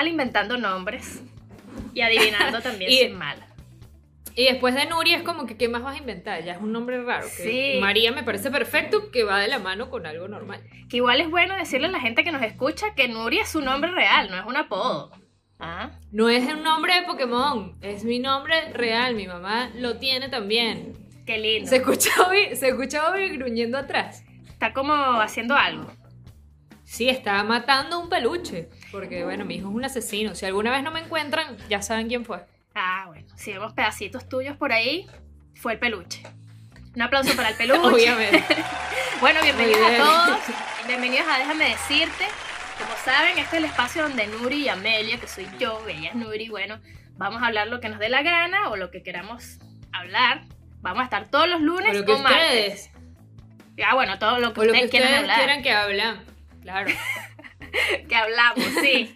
mal inventando nombres. Y adivinando también Y- soy mala. Y después de Nuri es como que, ¿qué más vas a inventar? Ya es un nombre raro. que Sí. María me parece perfecto que va de la mano con algo normal. Que igual es bueno decirle a la gente que nos escucha que Nuri es su nombre real, no es un apodo. ¿Ah? No es un nombre de Pokémon, es mi nombre real. Mi mamá lo tiene también. Qué lindo. Se escucha Bobby, se escucha gruñendo atrás. Está como haciendo algo. Sí, está matando un peluche. Porque, bueno, mi hijo es un asesino. Si alguna vez no me encuentran, ya saben quién fue. Ah, bueno. Si vemos pedacitos tuyos por ahí, fue el peluche. Un aplauso para el peluche. Obviamente. Bueno, bienvenidos a todos. Bienvenidos a Déjame Decirte. Como saben, este es el espacio donde Nuri y Amelia, que soy yo, ella es Nuri, bueno, vamos a hablar lo que nos dé la gana o lo que queramos hablar. Vamos a estar todos los O lunes lo que o martes. ustedes, Ah, bueno, todo lo que o lo que ustedes quieran ustedes hablar. quieran que hablan. Claro. Que hablamos, sí.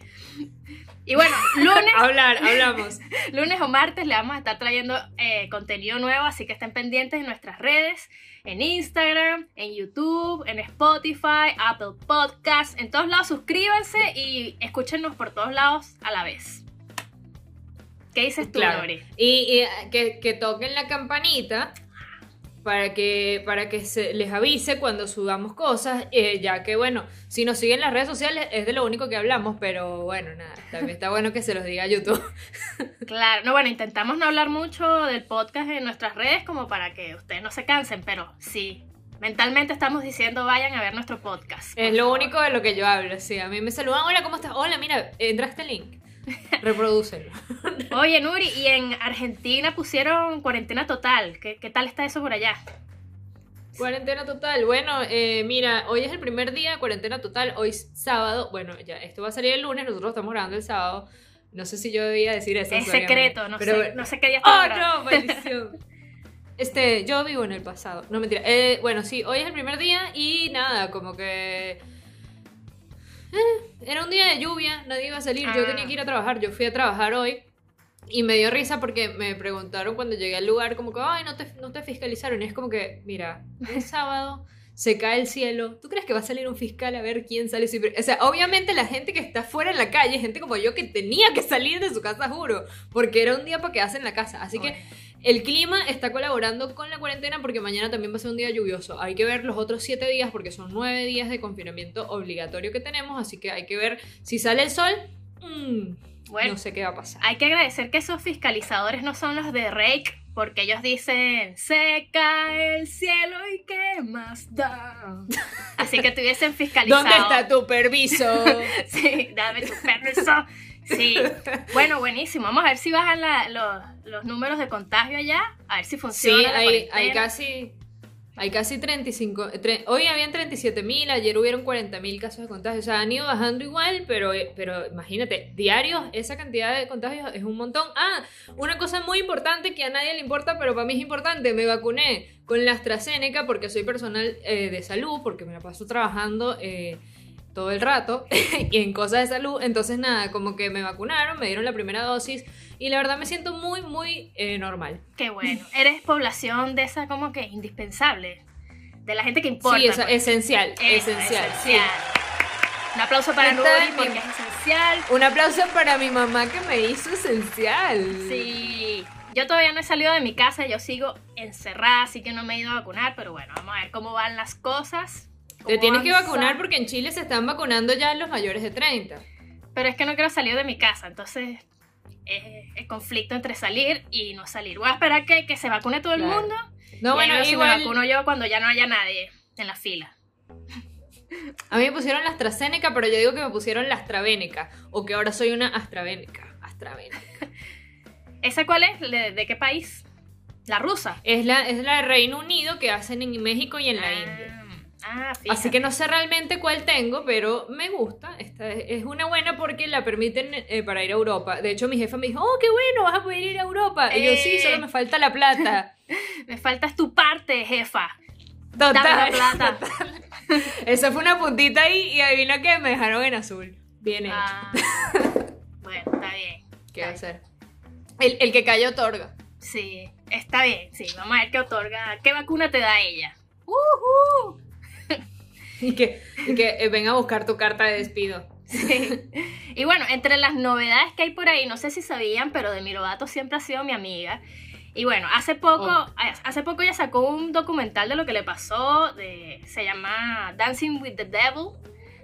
Y bueno, lunes, Hablar, hablamos. lunes o martes le vamos a estar trayendo eh, contenido nuevo, así que estén pendientes en nuestras redes, en Instagram, en YouTube, en Spotify, Apple Podcasts, en todos lados suscríbanse y escúchenos por todos lados a la vez. ¿Qué dices tú, Claro. Nori? Y, y, eh, que, que toquen la campanita para que, para que se les avise cuando subamos cosas, eh, ya que bueno, si nos siguen en las redes sociales es de lo único que hablamos, pero bueno, nada, también está bueno que se los diga YouTube. Claro, no, bueno, intentamos no hablar mucho del podcast en nuestras redes como para que ustedes no se cansen, pero sí, mentalmente estamos diciendo vayan a ver nuestro podcast. Es lo favor. único de lo que yo hablo, sí, a mí me saludan, hola, ¿cómo estás? Hola, mira, entra este link, reprodúcelo. Oye, Nuri, y en Argentina pusieron cuarentena total. ¿Qué, qué tal está eso por allá? Cuarentena total. Bueno, eh, mira, hoy es el primer día de cuarentena total. Hoy es sábado. Bueno, ya esto va a salir el lunes. Nosotros estamos grabando el sábado. No sé si yo debía decir eso. Es secreto, no, pero- sé, no sé qué día está ¡Oh, grabando. no! Maldición. Este, yo vivo en el pasado. No, mentira. Eh, bueno, sí, hoy es el primer día y nada, como que... eh, era un día de lluvia, nadie iba a salir. Yo Ah. tenía que ir a trabajar. Yo fui a trabajar hoy. Y me dio risa porque me preguntaron cuando llegué al lugar, como que, ay, no te, no te fiscalizaron. Y es como que, mira, el sábado se cae el cielo. ¿Tú crees que va a salir un fiscal a ver quién sale? O sea, obviamente la gente que está fuera en la calle, gente como yo que tenía que salir de su casa, juro, porque era un día para quedarse en la casa. Así que el clima está colaborando con la cuarentena porque mañana también va a ser un día lluvioso. Hay que ver los otros siete días porque son nueve días de confinamiento obligatorio que tenemos. Así que hay que ver si sale el sol. mm, Bueno. no sé qué va a pasar. Hay que agradecer que esos fiscalizadores no son los de Rake, porque ellos dicen, se cae el cielo y qué más da. Así que tuviesen fiscalizado. ¿Dónde está tu permiso? Sí, dame tu permiso. Sí, bueno, buenísimo. Vamos a ver si bajan la- los, los números de contagio allá, a ver si Sí, funciona. la hay, hay casi. Hay casi 35. tre- hoy habían 37 mil, ayer hubieron 40 mil casos de contagio. O sea, han ido bajando igual, pero, eh, pero imagínate, diarios, esa cantidad de contagios es un montón. Ah, una cosa muy importante que a nadie le importa, pero para mí es importante: me vacuné con la AstraZeneca porque soy personal eh, de salud, porque me la paso trabajando. eh, todo el rato y en cosas de salud. Entonces, nada, como que me vacunaron, me dieron la primera dosis y la verdad me siento muy, muy eh, normal. Qué bueno. Eres población de esa como que indispensable. De la gente que importa. Sí, esa- pues. esencial, Eso, esencial. esencial. Un aplauso para Nuri porque es esencial. sí. Un aplauso para mi mamá que me hizo esencial. Sí. Yo todavía no he salido de mi casa, yo sigo encerrada, así que no me he ido a vacunar, pero bueno, vamos a ver cómo van las cosas. Te tienes que vacunar porque en Chile se están vacunando ya los mayores de 30. Pero es que no quiero salir de mi casa, entonces es el conflicto entre salir y no salir. Voy a esperar que, que se vacune todo el mundo. No, y bueno, si me igual. vacuno yo cuando ya no haya nadie en la fila. A mí me pusieron la AstraZeneca, pero yo digo que me pusieron la AstraVeneca. O que ahora soy una AstraVeneca. AstraVeneca. ¿Esa cuál es? ¿De, de qué país? La rusa. Es la, es la de Reino Unido que hacen en México y en la India. Ah, Así que no sé realmente cuál tengo, pero me gusta. Esta es una buena porque la permiten eh, para ir a Europa. De hecho, mi jefa me dijo, oh, qué bueno, vas a poder ir a Europa. Y yo, sí, Eh. solo me falta la plata. Me faltas tu parte, jefa. Dame Total. la plata. Esa fue una puntita ahí y adivina que me dejaron en azul. Bien hecho. Ah, bueno, está bien. ¿Qué va a hacer? El, el que cayó otorga. Sí, está bien. Sí, vamos a ver qué otorga. ¿Qué vacuna te da ella? ¡Uhú! Y que, y que eh, ven a buscar tu carta de despido. Sí. Y bueno, entre las novedades que hay por ahí, no sé si sabían, pero Demi Lovato siempre ha sido mi amiga. Y bueno, hace poco, Oh. hace poco ella sacó un documental de lo que le pasó, de, se llama Dancing with the Devil,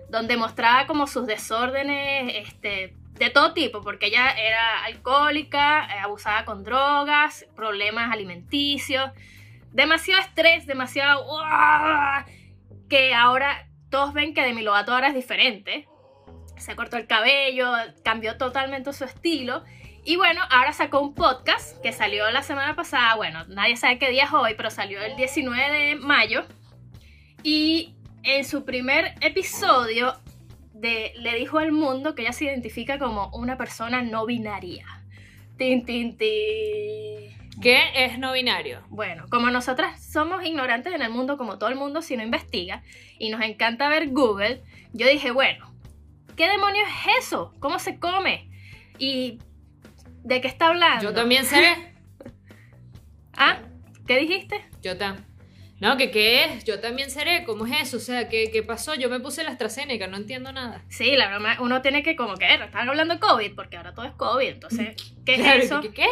donde mostraba como sus desórdenes este, de todo tipo, porque ella era alcohólica, eh, abusaba con drogas, problemas alimenticios, demasiado estrés, demasiado... ¡Uah! Que ahora todos ven que Demi Lovato ahora es diferente. Se cortó el cabello, cambió totalmente su estilo. Y bueno, ahora sacó un podcast que salió la semana pasada. Bueno, nadie sabe qué día es hoy, pero salió el 19 de mayo. Y en su primer episodio de, le dijo al mundo que ella se identifica como una persona no binaria. Tin, tin, tin. ¿Qué es no binario? Bueno, como nosotras somos ignorantes en el mundo, como todo el mundo si no investiga, y nos encanta ver Google, yo dije, bueno, ¿qué demonios es eso? ¿Cómo se come? ¿Y de qué está hablando? Yo también seré. ¿Ah? ¿Qué dijiste? Yo también. No, que qué es, yo también seré, ¿cómo es eso? O sea, ¿qué, qué pasó? Yo me puse la AstraZeneca, no entiendo nada. Sí, la broma, uno tiene que como que, están hablando de COVID, porque ahora todo es COVID, entonces, ¿qué Claro, es eso? ¿qué, qué?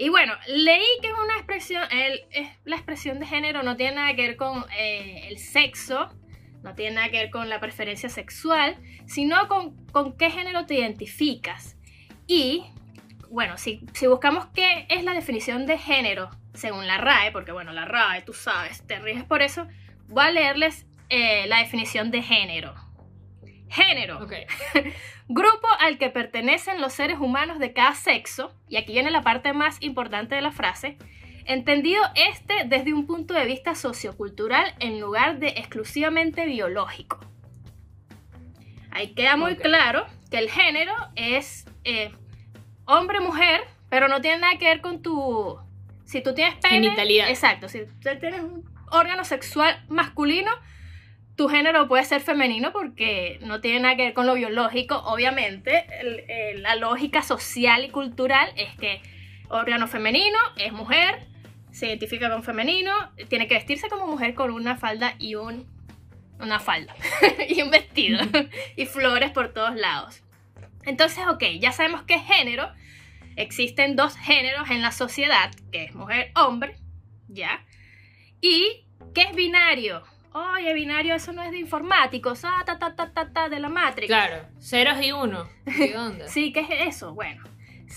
Y bueno, leí que es una expresión, es, la expresión de género no tiene nada que ver con eh, el sexo, no tiene nada que ver con la preferencia sexual, sino con, con qué género te identificas. Y bueno, si, si buscamos qué es la definición de género según la RAE, porque bueno, la RAE, tú sabes, te riges por eso, voy a leerles eh, la definición de género. Género. Grupo al que pertenecen los seres humanos de cada sexo, y aquí viene la parte más importante de la frase, entendido este desde un punto de vista sociocultural en lugar de exclusivamente biológico. Ahí queda muy claro que el género es eh, hombre-mujer, pero no tiene nada que ver con tu... Si tú tienes pene... Genitalidad. Exacto, si tú tienes un órgano sexual masculino, tu género puede ser femenino porque no tiene nada que ver con lo biológico. Obviamente, el- el- la lógica social y cultural es que órgano femenino es mujer, se identifica con femenino, tiene que vestirse como mujer con una falda y un una falda y un vestido y flores por todos lados. Entonces, ok, ya sabemos qué es género. Existen dos géneros en la sociedad, que es mujer-hombre, ¿ya? ¿Y qué es binario? Oye, binario, eso no es de informáticos, ah, ta, ta, ta, ta, ta, de la Matrix. Claro, ceros y uno. ¿Qué onda? Sí, ¿qué es eso? Bueno,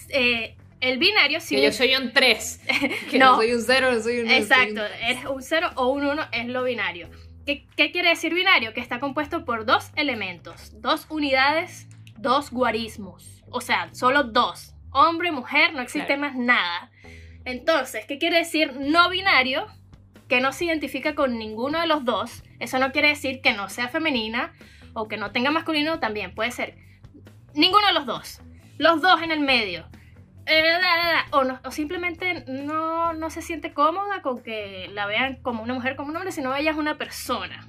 eh, el binario sí. Que yo soy un 3. Que No. no. soy un 0, no soy un 1. Exacto, es un 0 o un 1 es lo binario. ¿Qué, qué quiere decir binario? Que está compuesto por dos elementos, dos unidades, dos guarismos. O sea, solo dos. Hombre, mujer, no existe Claro. más nada. Entonces, ¿qué quiere decir no binario? Que no se identifica con ninguno de los dos. Eso no quiere decir que no sea femenina o que no tenga masculino también. Puede ser ninguno de los dos. Los dos en el medio. Eh, da, da, da. O, no- o simplemente no, no se siente cómoda con que la vean como una mujer, como un hombre, sino ella es una persona.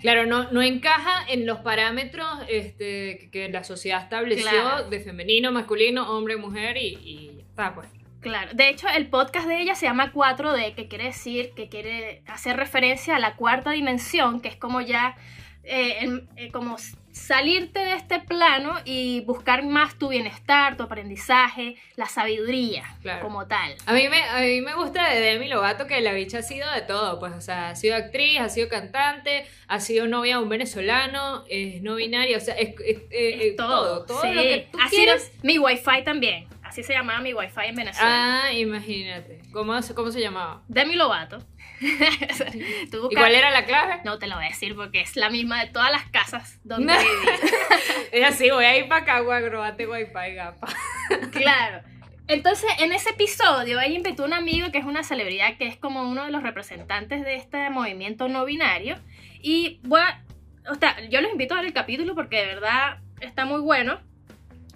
Claro, no, no encaja en los parámetros este, que- la sociedad estableció Claro. de femenino, masculino, hombre, mujer y, y ya está, pues. Claro. De hecho, el podcast de ella se llama 4D, que quiere decir que quiere hacer referencia a la cuarta dimensión, que es como ya, eh, eh, como salirte de este plano y buscar más tu bienestar, tu aprendizaje, la sabiduría Claro. como tal. A mí, me, a mí me gusta de Demi Lovato que la bicha ha sido de todo, pues, o sea, ha sido actriz, ha sido cantante, ha sido novia de un venezolano, es no binaria, o sea, es, es- eh, Es eh, todo, todo sí. lo que tú Ha sido mi wifi también. Así se llamaba mi wifi en Venezuela. Ah, imagínate. ¿Cómo, se- cómo se llamaba? Demi Lovato. Tú ¿Y cuál era la clave? No te lo voy a decir porque es la misma de todas las casas donde viví. Es así, voy a ir para acá, guagróbate wifi, gapa. Claro. Entonces, en ese episodio, ella invitó a un amigo que es una celebridad, que es como uno de los representantes de este movimiento no binario. Y voy a- o sea, yo los invito a ver el capítulo porque de verdad está muy bueno.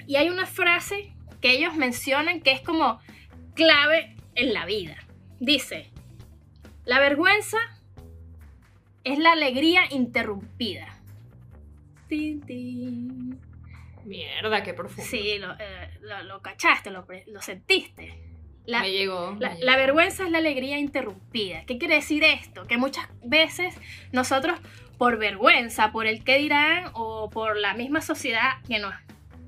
Y hay una frase que ellos mencionan que es como clave en la vida. Dice, la vergüenza es la alegría interrumpida. Tin, tin. Mierda, qué profundo. Sí, lo, eh, lo- lo cachaste, lo, sentiste. La, me llegó. me la, llegó. la vergüenza es la alegría interrumpida. ¿Qué quiere decir esto? Que muchas veces nosotros, por vergüenza, por el qué dirán o por la misma sociedad que nos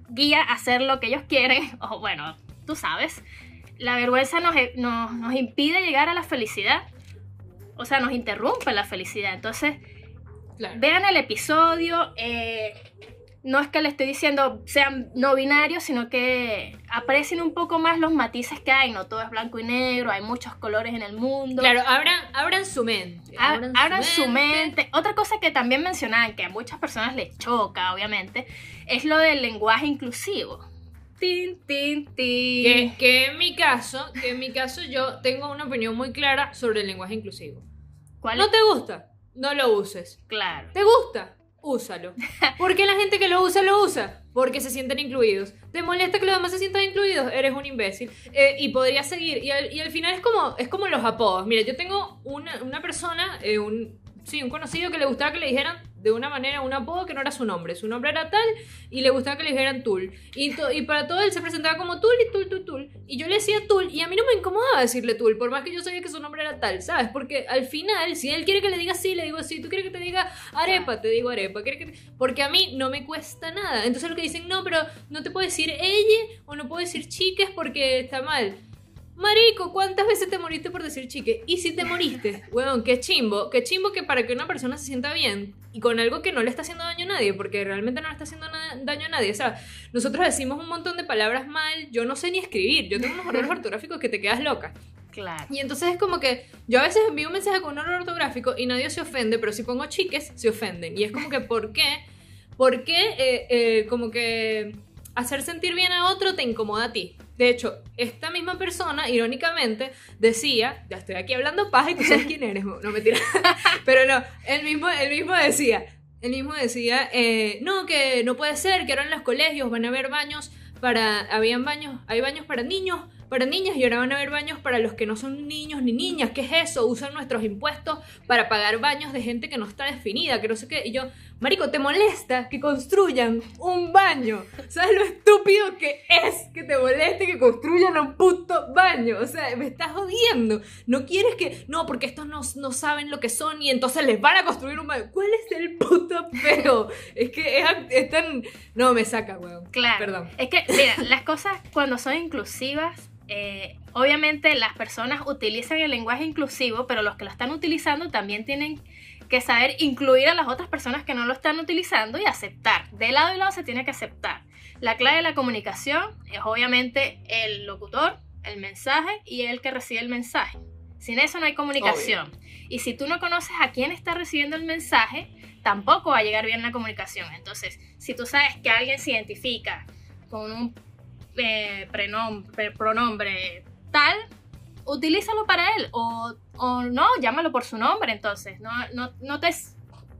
guía a hacer lo que ellos quieren, o bueno, tú sabes, la vergüenza nos, nos, nos impide llegar a la felicidad. O sea, nos interrumpe la felicidad. Entonces, Claro. vean el episodio. eh, no es que le estoy diciendo sean no binarios, sino que aprecien un poco más los matices que hay. No todo es blanco y negro, hay muchos colores en el mundo. Claro, abran, abran su mente. Ab- Abran su mente. Otra cosa que también mencionaban, que a muchas personas les choca, obviamente, es lo del lenguaje inclusivo. Tin, tin, tin. Que, que en mi caso, que en mi caso yo tengo una opinión muy clara sobre el lenguaje inclusivo. ¿Cuál ¿No te gusta? No lo uses. Claro. ¿Te gusta? Úsalo. ¿Por qué la gente que lo usa lo usa? Porque se sienten incluidos. ¿Te molesta que los demás se sientan incluidos? Eres un imbécil. Eh, y podría seguir. Y al, final es como, es como los apodos. Mira, yo tengo una, una persona, eh, un, sí, un conocido que le gustaba que le dijeran de una manera un apodo que no era su nombre. Su nombre era tal y le gustaba que le dijeran Tul. Y, para todo él se presentaba como Tul y Tul, Tul, Tul. Y yo le decía Tul y a mí no me incomodaba decirle Tul, por más que yo sabía que su nombre era tal, ¿sabes? Porque al final, si él quiere que le diga sí, le digo sí. ¿Tú quieres que te diga arepa? Te digo arepa. ¿Quieres que te- Porque a mí no me cuesta nada. Entonces lo que dicen, no, pero no te puedo decir ella o no puedo decir chiques porque está mal. Marico, ¿cuántas veces te moriste por decir chique? Y si te moriste, weón, qué chimbo, qué chimbo que para que una persona se sienta bien y con algo que no le está haciendo daño a nadie, porque realmente no le está haciendo daño a nadie. O sea, nosotros decimos un montón de palabras mal, yo no sé ni escribir, yo tengo unos errores ortográficos que te quedas loca. Claro. Y entonces es como que yo a veces envío un mensaje con un error ortográfico y nadie se ofende, pero si pongo chiques, se ofenden. Y es como que, ¿por qué? ¿Por qué eh, eh, como que hacer sentir bien a otro te incomoda a ti? De hecho, esta misma persona, irónicamente, decía, ya estoy aquí hablando paja y tú sabes quién eres, no mentira, pero no, él mismo, él mismo decía, él mismo decía, eh, no, que no puede ser, que ahora en los colegios van a haber baños para, habían baños, hay baños para niños, para niñas y ahora van a haber baños para los que no son niños ni niñas. ¿Qué es eso? Usan nuestros impuestos para pagar baños de gente que no está definida, que no sé qué. Y yo, Marico, ¿te molesta que construyan un baño? ¿Sabes lo estúpido que es que te moleste que construyan un puto baño? O sea, me estás jodiendo. No quieres que. No, porque estos no, no saben lo que son y entonces les van a construir un baño. ¿Cuál es el puto feo? Es que es, es tan. No, me saca, weón. Claro. Perdón. Es que, mira, las cosas cuando son inclusivas, eh, obviamente las personas utilizan el lenguaje inclusivo, pero los que lo están utilizando también tienen que saber incluir a las otras personas que no lo están utilizando y aceptar. De lado y lado se tiene que aceptar. La clave de la comunicación es obviamente el locutor, el mensaje y el que recibe el mensaje. Sin eso no hay comunicación. Y si tú no conoces a quién está recibiendo el mensaje, tampoco va a llegar bien la comunicación. Entonces, si tú sabes que alguien se identifica con un eh, pronombre tal, utilízalo para él. O, o no, llámalo por su nombre. Entonces, no, no, no te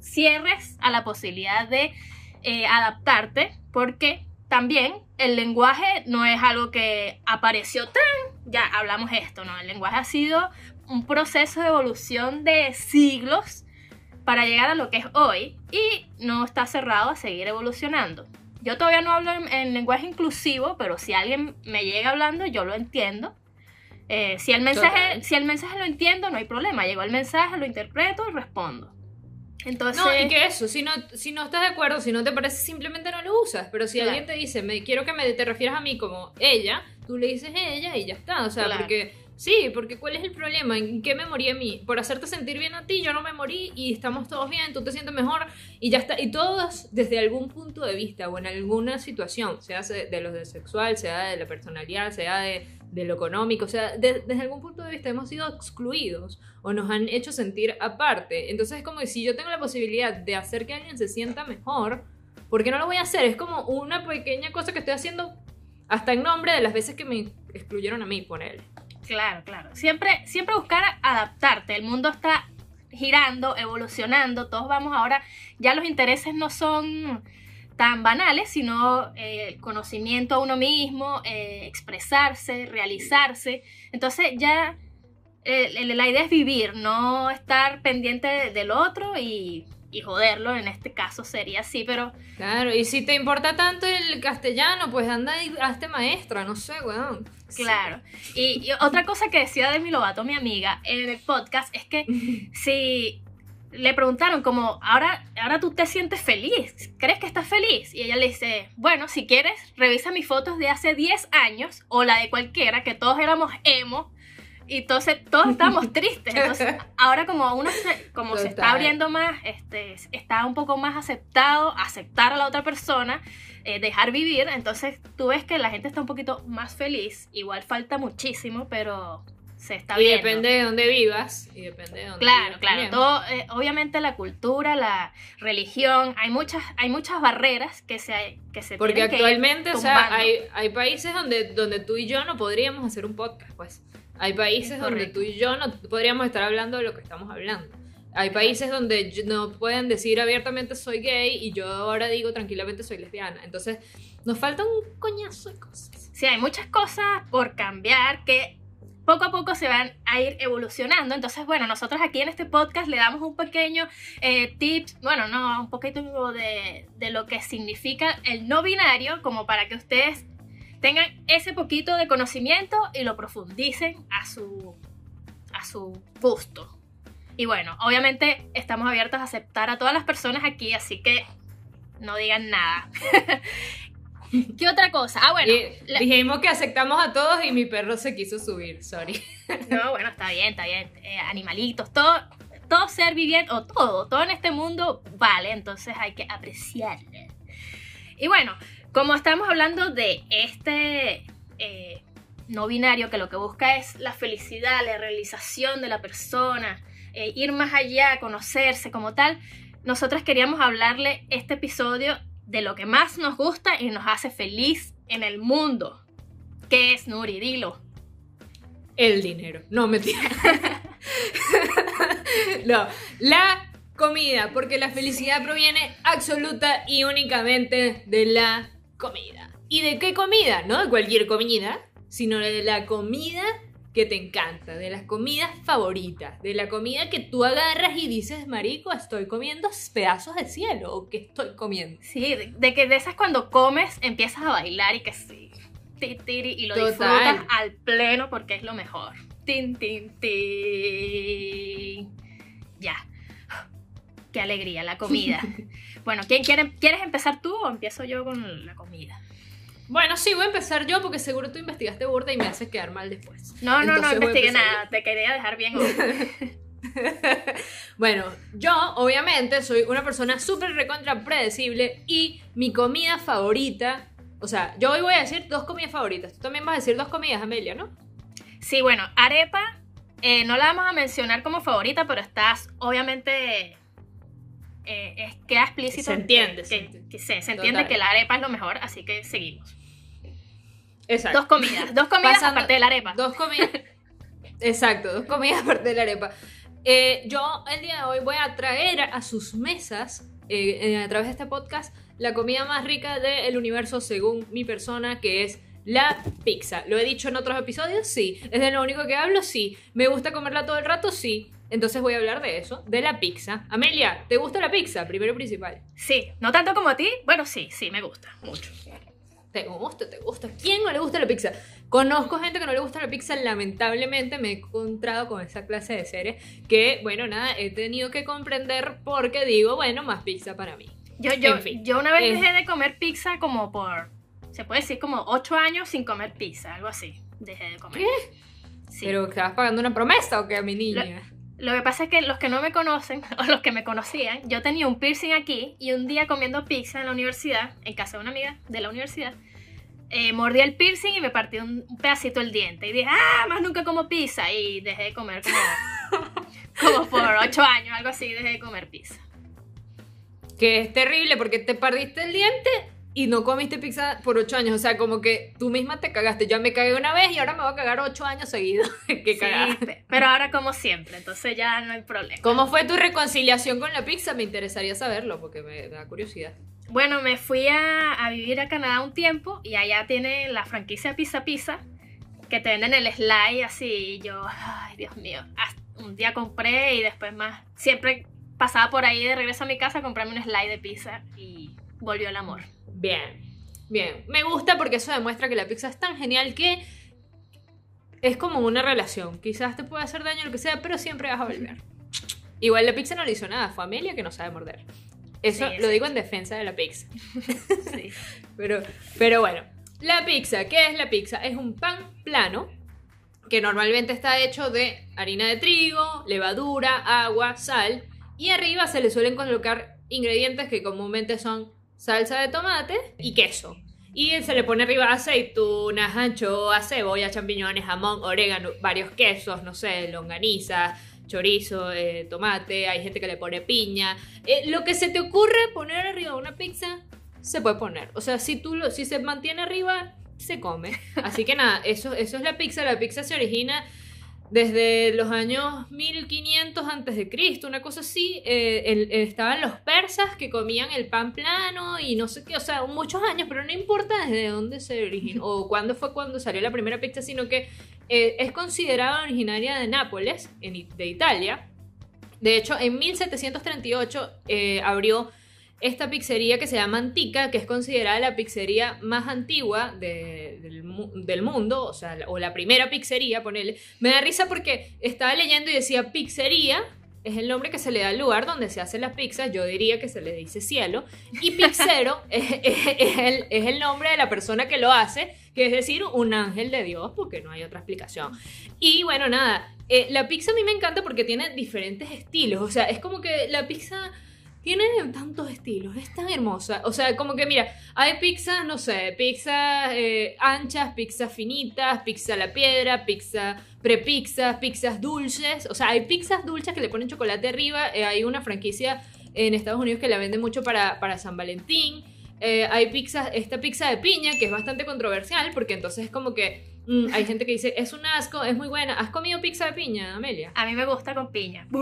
cierres a la posibilidad de eh, adaptarte, porque también el lenguaje no es algo que apareció tan, ya hablamos esto, ¿no? El lenguaje ha sido un proceso de evolución de siglos para llegar a lo que es hoy y no está cerrado a seguir evolucionando. Yo todavía no hablo en, en lenguaje inclusivo, pero si alguien me llega hablando, yo lo entiendo. Eh, si, el mensaje, si el mensaje lo entiendo, no hay problema. Llegó el mensaje, lo interpreto y respondo. Entonces, No, y que eso, si no, si no estás de acuerdo, si no te parece, simplemente no lo usas. Pero si Claro. alguien te dice, me quiero que me, te refieras a mí como ella, tú le dices ella y ya está. O sea, Claro. porque sí, porque ¿cuál es el problema? ¿En qué me morí a mí? Por hacerte sentir bien a ti, yo no me morí y estamos todos bien, tú te sientes mejor y ya está. Y todos desde algún punto de vista o en alguna situación, sea se- de lo de sexual, sea de la personalidad, sea de, de lo económico, o sea, de- desde algún punto de vista hemos sido excluidos o nos han hecho sentir aparte. Entonces es como si yo tengo la posibilidad de hacer que alguien se sienta mejor, ¿por qué no lo voy a hacer? Es como una pequeña cosa que estoy haciendo hasta en nombre de las veces que me excluyeron a mí, ponele. Claro, claro. Siempre, siempre buscar adaptarte. El mundo está girando, evolucionando. Todos vamos ahora. Ya los intereses no son tan banales, sino eh, el conocimiento a uno mismo, eh, expresarse, realizarse. Entonces ya eh, la idea es vivir, no estar pendiente de- del otro y, y joderlo, en este caso sería así, pero Claro, y si te importa tanto el castellano, pues anda y hazte maestra, no sé, weón. claro. Y, y otra cosa que decía Demi Lovato, mi amiga, en el podcast, es que si le preguntaron como, ahora, ahora tú te sientes feliz, ¿crees que estás feliz? Y ella le dice, bueno, si quieres, revisa mis fotos de hace 10 años o la de cualquiera, que todos éramos emo. Y entonces todos estábamos tristes. Entonces, ahora como uno se, como se está abriendo más, este, está un poco más aceptado, aceptar a la otra persona, eh, dejar vivir, entonces tú ves que la gente está un poquito más feliz. Igual falta muchísimo, pero se está Y viendo. depende de dónde vivas. Y depende de dónde Claro, vivas claro. Todo, eh, obviamente la cultura, la religión, hay muchas, hay muchas barreras que se, que se Porque tienen que ir actualmente, o sea, hay, hay países donde, donde tú y yo no podríamos hacer un podcast, pues. Hay países Es donde tú y yo no podríamos estar hablando de lo que estamos hablando. Hay países donde no pueden decir abiertamente soy gay y yo ahora digo tranquilamente soy lesbiana. Entonces, nos falta un coñazo de cosas. Sí, hay muchas cosas por cambiar que poco a poco se van a ir evolucionando. Entonces, bueno, nosotros aquí en este podcast le damos un pequeño eh, tips, bueno, no, un poquito de, de lo que significa el no binario, como para que ustedes tengan ese poquito de conocimiento y lo profundicen a su, a su gusto. Y bueno, obviamente estamos abiertos a aceptar a todas las personas aquí, así que no digan nada. ¿Qué otra cosa? Ah, bueno. Y la- dijimos que aceptamos a todos y mi perro se quiso subir, sorry. No, bueno, está bien, está bien. Eh, animalitos, todo, todo ser viviente, o todo, todo en este mundo vale, entonces hay que apreciarlo. Y bueno, como estamos hablando de este eh, no binario que lo que busca es la felicidad, la realización de la persona, eh, ir más allá, conocerse como tal, nosotras queríamos hablarle este episodio de lo que más nos gusta y nos hace feliz en el mundo. ¿Qué es Nuri? Dilo. El dinero. No, mentira. no, la comida, porque la felicidad proviene absoluta y únicamente de la comida. ¿Y de qué comida? No de cualquier comida, sino de la comida que te encanta, de las comidas favoritas, de la comida que tú agarras y dices, marico, estoy comiendo pedazos de cielo, o que estoy comiendo. Sí, de, de que de esas cuando comes empiezas a bailar y que sí, ti, tiri, y lo Total. disfrutas al pleno porque es lo mejor. Tin, tin, tin. Ya. Qué alegría, la comida. bueno, ¿quién quiere, ¿quieres empezar tú o empiezo yo con la comida? Bueno, sí, voy a empezar yo porque seguro tú investigaste burda y me haces quedar mal después. No, no, no Entonces investigué yo. nada, te quería dejar bien. hoy. Bueno, yo obviamente soy una persona súper recontra predecible y mi comida favorita, o sea, yo hoy voy a decir dos comidas favoritas. Tú también vas a decir dos comidas, Amelia, ¿no? Sí, bueno, arepa, eh, no la vamos a mencionar como favorita, pero estás, obviamente, eh, es, queda explícito. Se entiende, que- se entiende. que se, se entiende Total. que la arepa es lo mejor, así que seguimos. Exacto. Dos comidas, dos comidas Pasando- aparte de la arepa. Dos comidas. Exacto, dos comidas aparte de la arepa. Eh, yo el día de hoy voy a traer a sus mesas, eh, a través de este podcast, la comida más rica del universo según mi persona, que es la pizza. ¿Lo he dicho en otros episodios? Sí. ¿Es de lo único que hablo? Sí. ¿Me gusta comerla todo el rato? Sí. Entonces voy a hablar de eso, de la pizza. Amelia, ¿te gusta la pizza? Primero principal. Sí, no tanto como a ti, bueno, sí, sí, me gusta mucho. ¿Te gusta? ¿Te gusta? ¿Quién no le gusta la pizza? Conozco gente que no le gusta la pizza, lamentablemente me he encontrado con esa clase de seres que, bueno, nada, he tenido que comprender porque digo, bueno, más pizza para mí. Yo, yo, En fin, yo una vez es- dejé de comer pizza como por, se puede decir como ocho años sin comer pizza, algo así. Dejé de comer. Sí. Pero, ¿estabas pagando una promesa o qué, mi niña? Lo que pasa es que los que no me conocen, o los que me conocían, yo tenía un piercing aquí y un día comiendo pizza en la universidad, en casa de una amiga de la universidad, eh, mordí el piercing y me partí un, un pedacito del diente. Y dije, ah, más nunca como pizza. Y dejé de comer como, como por ocho años, algo así, dejé de comer pizza. Que es terrible porque te perdiste el diente y no comiste pizza por ocho años. O sea, como que tú misma te cagaste. Ya me cagué una vez y ahora me voy a cagar ocho años seguidos. Sí, cagada. pe- pero ahora como siempre, entonces ya no hay problema. ¿Cómo fue tu reconciliación con la pizza? Me interesaría saberlo porque me da curiosidad. Bueno, me fui a, a vivir a Canadá un tiempo y allá tiene la franquicia Pizza Pizza que te venden el slide así y yo, ay Dios mío, un día compré y después más, siempre pasaba por ahí de regreso a mi casa a comprarme un slide de pizza y volvió el amor. Bien, bien. Me gusta porque eso demuestra que la pizza es tan genial que es como una relación. Quizás te puede hacer daño lo que sea, pero siempre vas a volver. Igual la pizza no le hizo nada, fue Amelia que no sabe morder. Eso Sí, lo digo en defensa de la pizza. Sí. Pero, pero bueno, la pizza, ¿qué es la pizza? Es un pan plano que normalmente está hecho de harina de trigo, levadura, agua, sal y arriba se le suelen colocar ingredientes que comúnmente son salsa de tomate y queso. Y se le pone arriba aceitunas, anchoas, cebolla, champiñones, jamón, orégano, varios quesos, no sé, longaniza, chorizo, eh, tomate, hay gente que le pone piña. Eh, lo que se te ocurre poner arriba una pizza, se puede poner. O sea, si, tú lo, si se mantiene arriba, se come. Así que nada, eso, eso es la pizza. La pizza se origina desde los años 1500 antes de Cristo, una cosa así. Eh, el- estaban los persas que comían el pan plano y no sé qué, o sea, muchos años, pero no importa desde dónde se originó o cuándo fue cuando salió la primera pizza, sino que eh, es considerada originaria de Nápoles, en de Italia. De hecho, en 1738 eh, abrió esta pizzería que se llama Antica, que es considerada la pizzería más antigua de- del, del mundo, o sea, la- o la primera pizzería, ponele. Me da risa porque estaba leyendo y decía pizzería. Es el nombre que se le da al lugar donde se hacen las pizzas. Yo diría que se le dice cielo. Y pizzero es, es- es el, es el nombre de la persona que lo hace, que es decir, un ángel de Dios, porque no hay otra explicación. Y bueno, nada, eh, la pizza a mí me encanta porque tiene diferentes estilos. O sea, es como que la pizza tiene tantos estilos, es tan hermosa. O sea, como que mira, hay pizzas, no sé, pizzas eh, anchas, pizzas finitas, pizza a la piedra, pizza prepizzas, pizzas dulces. O sea, hay pizzas dulces que le ponen chocolate arriba. eh, hay una franquicia en Estados Unidos que la vende mucho para, para San Valentín. Eh, hay pizzas, esta pizza de piña que es bastante controversial porque entonces es como que mm, hay gente que dice, es un asco, es muy buena. ¿Has comido pizza de piña, Amelia? A mí me gusta con piña.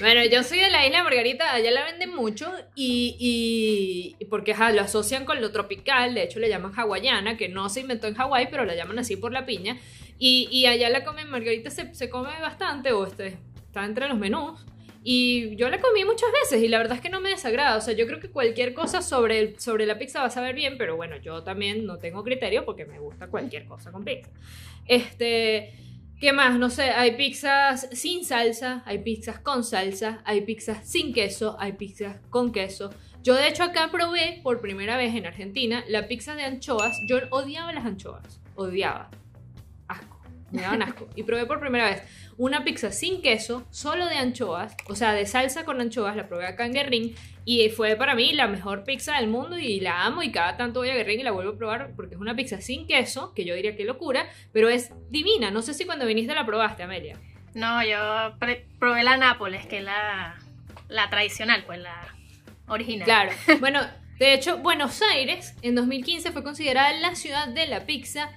Bueno, yo soy de la isla de Margarita, allá la venden mucho y, y- y porque ajá, lo asocian con lo tropical, de hecho le llaman hawaiana, que no se inventó en Hawái, pero la llaman así por la piña. Y, y allá la comen, Margarita se, se come bastante, o este, está entre los menús. Y yo la comí muchas veces y la verdad es que no me desagrada. O sea, yo creo que cualquier cosa sobre, el- sobre la pizza va a saber bien, pero bueno, yo también no tengo criterio porque me gusta cualquier cosa con pizza. Este, ¿qué más? No sé, hay pizzas sin salsa, hay pizzas con salsa, hay pizzas sin queso, hay pizzas con queso. Yo de hecho acá probé por primera vez en Argentina la pizza de anchoas. Yo odiaba las anchoas, odiaba. Asco, me daban asco. Y probé por primera vez una pizza sin queso, solo de anchoas, o sea, de salsa con anchoas, la probé acá en Guerrín y fue para mí la mejor pizza del mundo y la amo y cada tanto voy a Guerrín y la vuelvo a probar porque es una pizza sin queso, que yo diría que locura, pero es divina. No sé si cuando viniste la probaste, Amelia. No, yo probé la Nápoles, que es la, la tradicional, pues la original. Claro. Bueno, de hecho, Buenos Aires en 2015 fue considerada la ciudad de la pizza.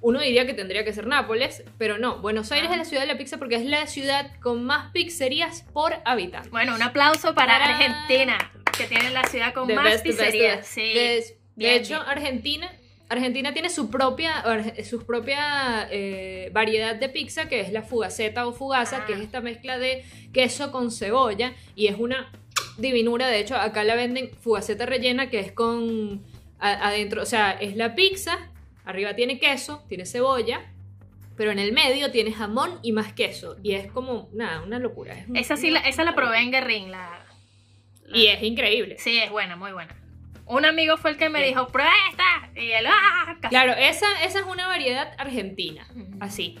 Uno diría que tendría que ser Nápoles, pero no. Buenos Aires Ah. es la ciudad de la pizza porque es la ciudad con más pizzerías por habitante. Bueno, un aplauso para ¡Tarán! Argentina, que tiene la ciudad con The más best, pizzerías. best. Sí. De, hecho, bien. Argentina, Argentina tiene su propia, su propia eh, variedad de pizza, que es la fugaceta o fugaza, Ah. que es esta mezcla de queso con cebolla, y es una divinura. De hecho, acá la venden fugaceta rellena, que es con a- adentro, o sea, es la pizza, arriba tiene queso, tiene cebolla. Pero en el medio tiene jamón y más queso. Y es como, nada, una locura. es Esa sí, la, esa la probé en Guerrín. La, la- Y es increíble. Sí, es buena, muy buena. Un amigo fue el que me dijo, prueba esta. Y él, ¡ah! casi. Claro, esa, esa es una variedad argentina. Así.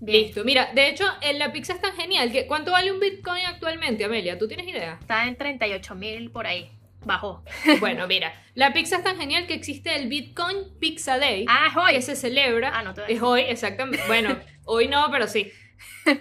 Bien. Listo. Mira, de hecho, en la pizza es tan genial que ¿cuánto vale un Bitcoin actualmente, Amelia? ¿Tú tienes idea? Está en 38 mil por ahí. Bajó. Bueno, mira, la pizza es tan genial que existe el Bitcoin Pizza Day, Ah, es hoy. que se celebra. Ah, no te Es hoy, exactamente. Bueno, hoy no, pero sí.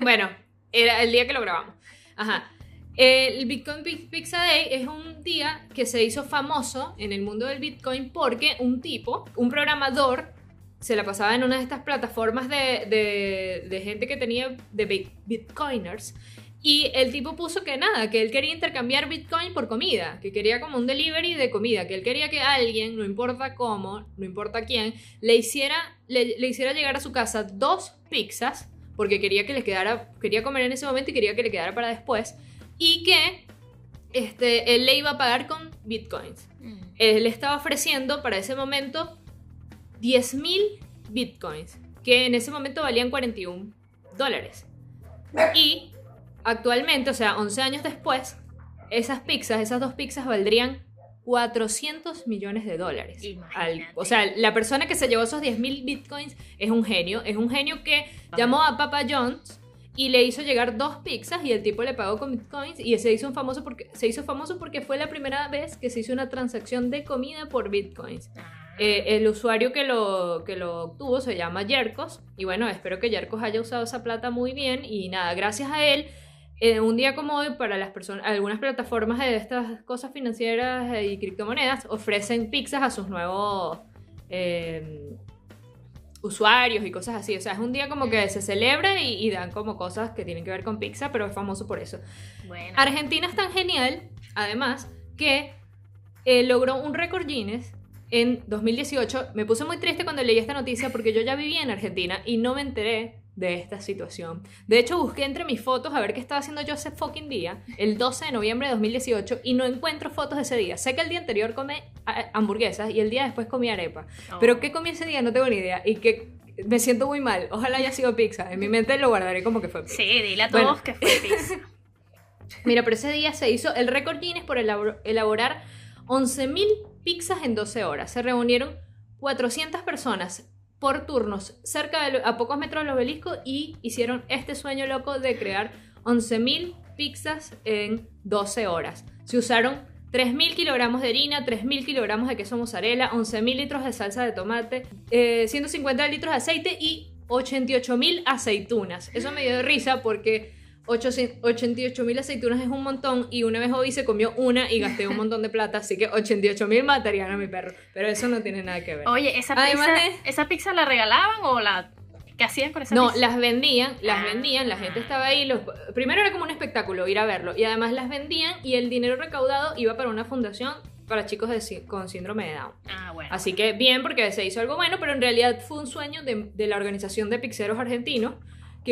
Bueno, era el día que lo grabamos. Ajá. El Bitcoin Pi- Pizza Day es un día que se hizo famoso en el mundo del Bitcoin porque un tipo, un programador, se la pasaba en una de estas plataformas de, de- de gente que tenía de bit- Bitcoiners. Y el tipo puso que nada, que él quería intercambiar Bitcoin por comida, que quería como un delivery de comida, que él quería que alguien, no importa cómo, no importa quién, le hiciera, le, le hiciera llegar a su casa dos pizzas, porque quería que le quedara, quería comer en ese momento y quería que le quedara para después, y que este, él le iba a pagar con bitcoins. Mm. Él estaba ofreciendo para ese momento 10.000 bitcoins, que en ese momento valían 41 dólares. Y actualmente, o sea, 11 años después, esas pizzas, esas dos pizzas valdrían 400 millones de dólares. Al- o sea, la persona que se llevó esos 10.000 bitcoins es un genio, es un genio que llamó a Papa John's y le hizo llegar dos pizzas y el tipo le pagó con bitcoins y se hizo, un famoso porque, se hizo famoso porque fue la primera vez que se hizo una transacción de comida por bitcoins. Ah. Eh, el usuario que lo, que lo obtuvo se llama Yerkos. Y bueno, espero que Yerkos haya usado esa plata muy bien. Y nada, gracias a él, eh, un día como hoy, para las personas, algunas plataformas de estas cosas financieras eh, y criptomonedas ofrecen pizzas a sus nuevos eh, usuarios y cosas así. O sea, es un día como que se celebra y, y dan como cosas que tienen que ver con pizza, pero es famoso por eso. Bueno. Argentina es tan genial, además, que eh, logró un récord Guinness en 2018. Me puse muy triste cuando leí esta noticia porque yo ya vivía en Argentina y no me enteré de esta situación. De hecho, busqué entre mis fotos a ver qué estaba haciendo yo ese fucking día, el 12 de noviembre de 2018, y no encuentro fotos de ese día. Sé que el día anterior comí ah, hamburguesas y el día después comí arepa. Oh. Pero qué comí ese día no tengo ni idea. Y que me siento muy mal. Ojalá haya sido pizza. En mi mente lo guardaré como que fue pizza. Sí, dile a Bueno. todos que fue pizza. Mira, pero ese día se hizo el récord Guinness por elabor- elaborar 11.000 pizzas en 12 horas. Se reunieron 400 personas por turnos cerca de, a pocos metros del obelisco y hicieron este sueño loco de crear 11.000 pizzas en 12 horas. Se usaron 3.000 kilogramos de harina, 3.000 kilogramos de queso mozzarella, 11.000 litros de salsa de tomate, eh, 150 litros de aceite y 88.000 aceitunas. Eso me dio risa porque 88.000 aceitunas es un montón y una vez hoy se comió una y gasté un montón de plata, así que 88.000 matarían a mi perro. Pero eso no tiene nada que ver. Oye, ¿esa Además pizza, ¿esa pizza la regalaban o la... ¿Qué hacían con esa No, pizza? las vendían, las Ah. vendían, la gente estaba ahí. Los... Primero era como un espectáculo ir a verlo y además las vendían y el dinero recaudado iba para una fundación para chicos de con síndrome de Down. Ah, bueno. Así que bien, porque se hizo algo bueno, pero en realidad fue un sueño de, de la organización de pizzeros argentinos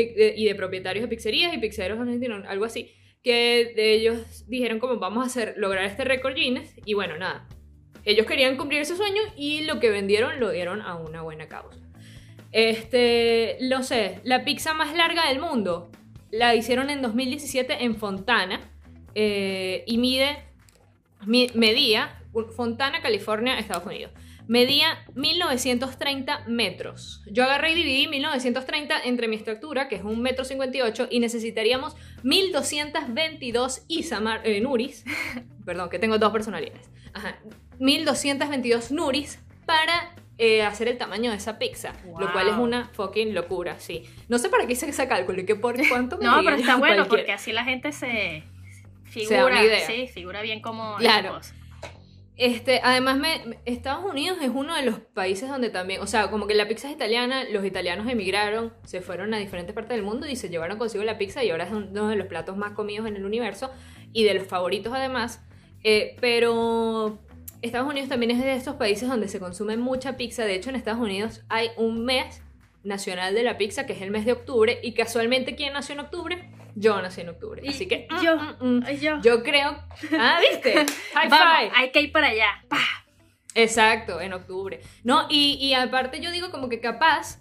de- y de propietarios de pizzerías y pizzeros argentinos, algo así, que ellos dijeron como vamos a hacer, lograr este récord Guinness y bueno, nada. Ellos querían cumplir ese sueño y lo que vendieron lo dieron a una buena causa. Este, lo sé, la pizza más larga del mundo la hicieron en 2017 en Fontana eh, y mide mi- medía, Fontana, California, Estados Unidos. Medía 1930 metros. Yo agarré y dividí 1930 entre mi estructura, que es un metro 58, y necesitaríamos 1222 Isamar, eh, Nuris. Perdón, que tengo dos personalidades. Ajá. 1222 Nuris para eh, hacer el tamaño de esa pizza. Lo cual es una fucking locura, sí. No sé para qué hice ese cálculo y que por cuánto me No, pero está bueno porque así la gente se Se da una figura, idea. sí, figura bien cómo Claro. Este, además, Estados Unidos es uno de los países donde también, o sea, como que la pizza es italiana, los italianos emigraron, se fueron a diferentes partes del mundo y se llevaron consigo la pizza y ahora es uno de los platos más comidos en el universo y de los favoritos además. Eh, pero Estados Unidos también es de estos países donde se consume mucha pizza. De hecho, en Estados Unidos hay un mes nacional de la pizza que es el mes de octubre y casualmente, ¿quién nació en octubre? Yo nací en octubre. Y Así que yo, mm, mm, mm. Ay, yo. yo creo... Ah, ¿viste? High Vamos, hay que ir para allá. Pa. Exacto, en octubre. No, y, y aparte yo digo como que capaz.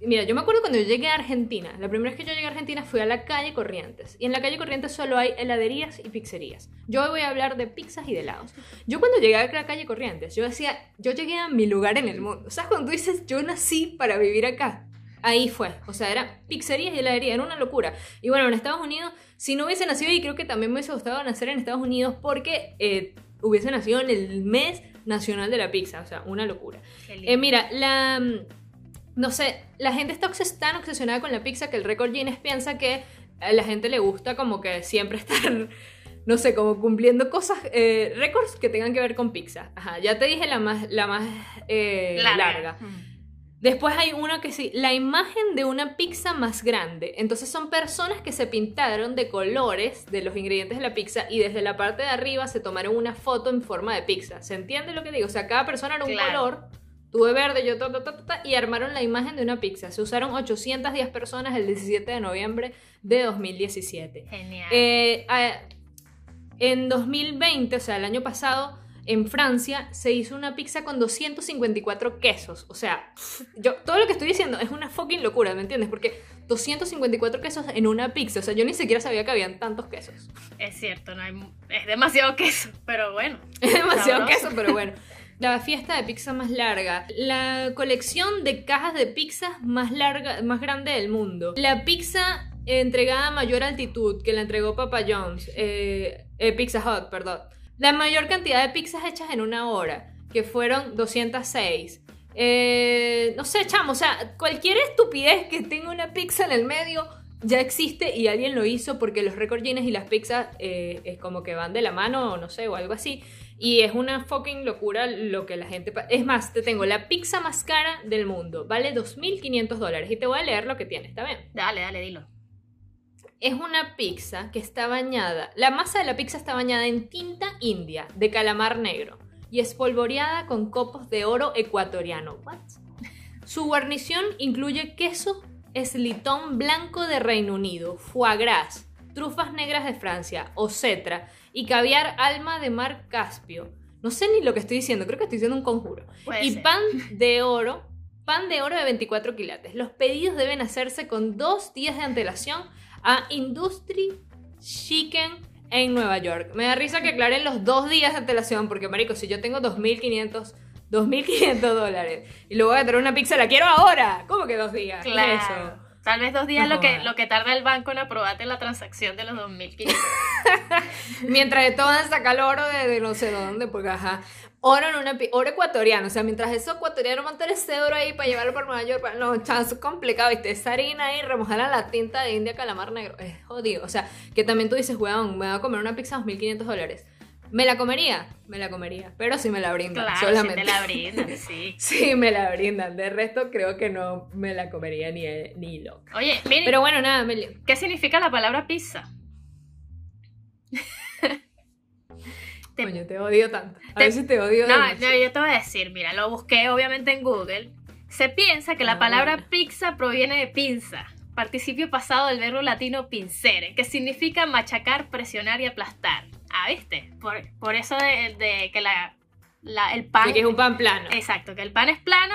Mira, yo me acuerdo cuando yo llegué a Argentina. La primera vez que yo llegué a Argentina fui a la calle Corrientes. Y en la calle Corrientes solo hay heladerías y pizzerías. Yo hoy voy a hablar de pizzas y de helados. Yo cuando llegué a la calle Corrientes, yo decía, yo llegué a mi lugar en el mundo. ¿Sabes cuando tú dices, yo nací para vivir acá? Ahí fue. O sea, era pizzerías y heladerías, era una locura. Y bueno, en Estados Unidos, si no hubiese nacido, y creo que también me hubiese gustado nacer en Estados Unidos porque eh, hubiese nacido en el mes nacional de la pizza. O sea, una locura. Eh, mira, la. mm, No sé, la gente está obses- tan obsesionada con la pizza que el récord Guinness piensa que a la gente le gusta como que siempre estar, no sé, como cumpliendo cosas, eh, récords que tengan que ver con pizza. Ajá, ya te dije la más, la más eh, larga. Mm. Después hay una que sí, la imagen de una pizza más grande. Entonces son personas que se pintaron de colores de los ingredientes de la pizza y desde la parte de arriba se tomaron una foto en forma de pizza. ¿Se entiende lo que digo? O sea, cada persona era un Claro. color. Tuve verde, yo ta, ta, ta, ta, ta, y armaron la imagen de una pizza. Se usaron 810 personas el 17 de noviembre de 2017. Genial. Eh, en 2020, o sea, el año pasado, en Francia se hizo una pizza con 254 quesos. O sea, yo todo lo que estoy diciendo es una fucking locura, ¿me entiendes? Porque 254 quesos en una pizza. O sea, yo ni siquiera sabía que habían tantos quesos. Es cierto, no hay, es demasiado queso, pero bueno. Es demasiado queso, pero bueno. La fiesta de pizza más larga. La colección de cajas de pizza más larga, más grande del mundo. La pizza entregada a mayor altitud que la entregó Papa John's. Eh, eh, pizza Hut, perdón. La mayor cantidad de pizzas hechas en una hora, que fueron 206. Eh, no sé, chamo, o sea, cualquier estupidez que tenga una pizza en el medio ya existe y alguien lo hizo porque los Guinness y las pizzas eh, es como que van de la mano o no sé, o algo así. Y es una fucking locura lo que la gente... Es más, te tengo la pizza más cara del mundo. Vale 2.500 dólares. Y te voy a leer lo que tiene, ¿está bien? Dale, dale, dilo. Es una pizza que está bañada... La masa de la pizza está bañada en tinta india de calamar negro. Y espolvoreada con copos de oro ecuatoriano. ¿What? Su guarnición incluye queso eslitón blanco de Reino Unido, foie gras, trufas negras de Francia, ocetra y caviar alma de mar Caspio. No sé ni lo que estoy diciendo, creo que estoy diciendo un conjuro. Puede y ser. pan de oro, pan de oro de 24 quilates. Los pedidos deben hacerse con dos días de antelación a Industry Chicken en Nueva York. Me da risa que aclaren los dos días de antelación, porque marico, si yo tengo 2.500... 2.500 dólares. Y luego voy a traer una pizza, la quiero ahora. ¿Cómo que dos días? ¿Qué es Claro. eso? Tal vez dos días No lo, que, lo que tarda el banco en aprobarte la transacción de los 2.500. Mientras de todo van a sacar oro de, de no sé dónde, porque ajá. Oro en una oro ecuatoriano, o sea, mientras esos ecuatorianos montan ese oro ahí para llevarlo para Nueva York, para, no, chance complicado, ¿viste? Esa harina ahí, remojarla en la tinta de India calamar negro, es jodido. O sea, que también tú dices, weón, me voy a comer una pizza a 2.500 dólares. ¿Me la comería? Me la comería, pero si me la brindan, Claro, solamente. si te la brindan, sí. Sí, me la brindan. De resto, creo que no me la comería ni, ni loca. Oye, miren, Pero bueno, nada, me... ¿qué significa la palabra pizza? Te- Coño, te odio tanto. A te- veces te odio. No, no, yo te voy a decir, mira, lo busqué obviamente en Google. Se piensa que la Ah, palabra bueno. pizza proviene de pinza, participio pasado del verbo latino pincere, que significa machacar, presionar y aplastar. Ah, ¿viste? Por, por eso de, de que la, la- el pan... De que es un pan plano. Exacto, que el pan es plano,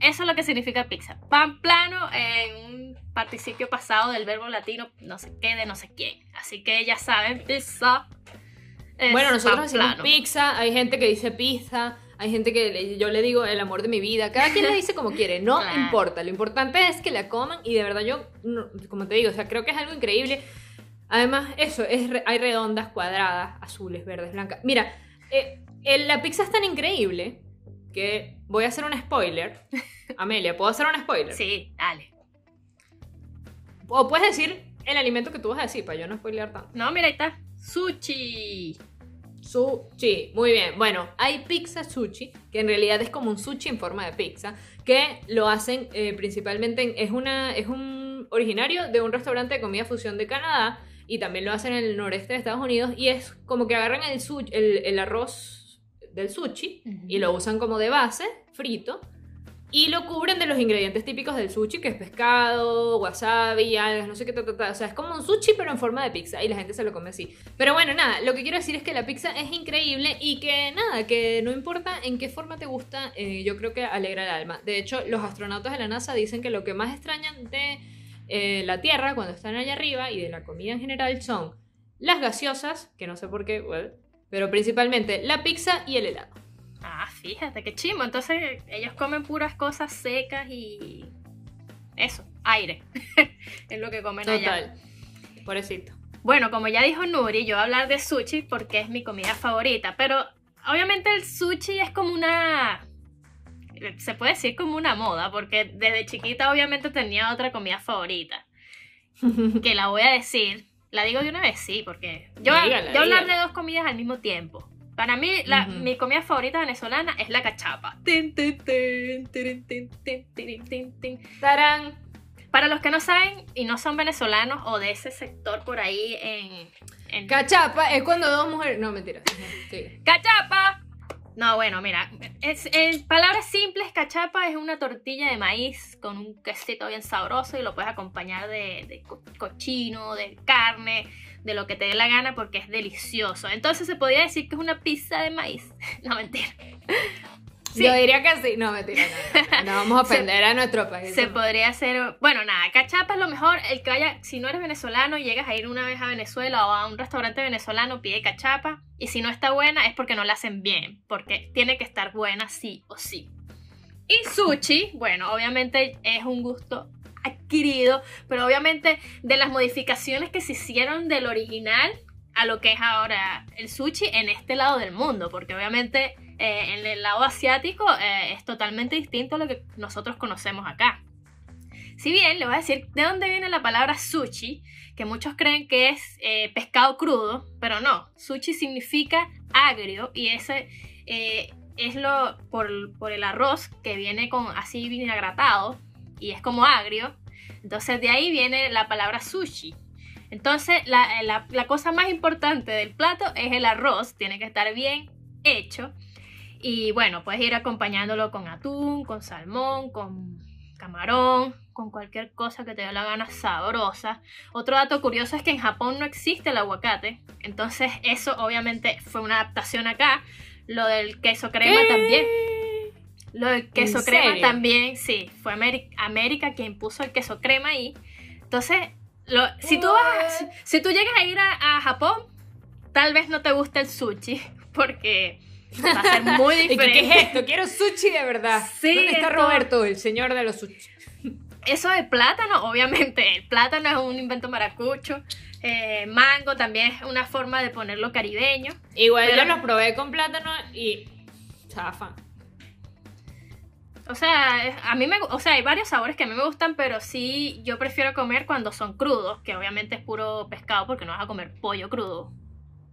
eso es lo que significa pizza. Pan plano en un participio pasado del verbo latino no sé qué de no sé quién. Así que ya saben, pizza. Es Bueno, nosotros pan decimos plano. pizza, hay gente que dice pizza, hay gente que le- yo le digo el amor de mi vida, cada quien le dice como quiere, no Claro. importa, lo importante es que la coman y de verdad yo, no- como te digo, o sea, creo que es algo increíble. Además, eso, es, hay redondas, cuadradas, azules, verdes, blancas. Mira, eh, el- la pizza es tan increíble que voy a hacer un spoiler. Amelia, ¿puedo hacer un spoiler? Sí, dale. O puedes decir el alimento que tú vas a decir, para yo no spoilear tanto. No, mira, ahí está. Sushi. Sushi, muy bien. Bueno, hay pizza sushi, que en realidad es como un sushi en forma de pizza, que lo hacen eh, principalmente, en- es, una, es un originario de un restaurante de comida fusión de Canadá y también lo hacen en el noreste de Estados Unidos y es como que agarran el, el arroz del sushi y lo usan como de base, frito, y lo cubren de los ingredientes típicos del sushi, que es pescado, wasabi, algas, no sé qué, ta, ta, o sea, es como un sushi pero en forma de pizza y la gente se lo come así. Pero bueno, nada, lo que quiero decir es que la pizza es increíble y que nada, que no importa en qué forma te gusta, eh, yo creo que alegra el alma. De hecho, los astronautas de la NASA dicen que lo que más extrañan de eh, la Tierra cuando están allá arriba y de la comida en general son las gaseosas, que no sé por qué, well, pero principalmente la pizza y el helado. Ah, fíjate, qué chimo. Entonces ellos comen puras cosas secas y... Eso, aire. es lo que comen allá. Total. Pobrecito. Bueno, como ya dijo Nuri, yo voy a hablar de sushi porque es mi comida favorita, pero obviamente el sushi es como una... Se puede decir como una moda, porque desde chiquita obviamente tenía otra comida favorita, que la voy a decir. La digo de una vez, sí, porque yo, Dígala, yo hablar de dos comidas al mismo tiempo. Para mí, la- mi comida favorita venezolana es la cachapa. Para los que no saben y no son venezolanos o de ese sector por ahí en... en Cachapa es cuando dos mujeres. No, mentira. ¡Cachapa! No, bueno, mira, es, en palabras simples, cachapa es una tortilla de maíz con un quesito bien sabroso y lo puedes acompañar de, de co- cochino, de carne, de lo que te dé la gana porque es delicioso. Entonces se podría decir que es una pizza de maíz. No, mentira. Sí. Yo diría que sí. No, mentira, no, no, vamos a ofender a nuestro país. Se podría hacer, bueno, nada, cachapa es lo mejor, el que vaya, si no eres venezolano, llegas a ir una vez a Venezuela o a un restaurante venezolano, pide cachapa, y si no está buena es porque no la hacen bien, porque tiene que estar buena sí o sí. Y sushi, bueno, obviamente es un gusto adquirido, pero obviamente de las modificaciones que se hicieron del original a lo que es ahora el sushi en este lado del mundo, porque obviamente eh, en el lado asiático eh, es totalmente distinto a lo que nosotros conocemos acá. Si bien le voy a decir de dónde viene la palabra sushi, que muchos creen que es eh, pescado crudo, pero no, sushi significa agrio y ese es lo por, el arroz que viene con así vinagratado y es como agrio. Entonces de ahí viene la palabra sushi. Entonces la, la cosa más importante del plato es el arroz, tiene que estar bien hecho y bueno, puedes ir acompañándolo con atún, con salmón, con camarón, con cualquier cosa que te dé la gana sabrosa. Otro dato curioso es que en Japón no existe el aguacate, entonces eso obviamente fue una adaptación acá. Lo del queso crema también. Lo del queso crema también, sí, fue América, quien puso el queso crema ahí. Entonces, si, tú vas, si, tú llegas a ir a, a Japón, tal vez no te guste el sushi, porque Va a ser muy diferente. ¿Qué, es esto? Quiero sushi de verdad. ¿Dónde está Roberto, el señor de los sushi? Eso de plátano, obviamente, el plátano es un invento maracucho. Eh, mango también es una forma de ponerlo caribeño. Igual yo los probé con plátano y chafa. O sea, a mí me, o sea, hay varios sabores que a mí me gustan, pero sí yo prefiero comer cuando son crudos, que obviamente es puro pescado porque no vas a comer pollo crudo,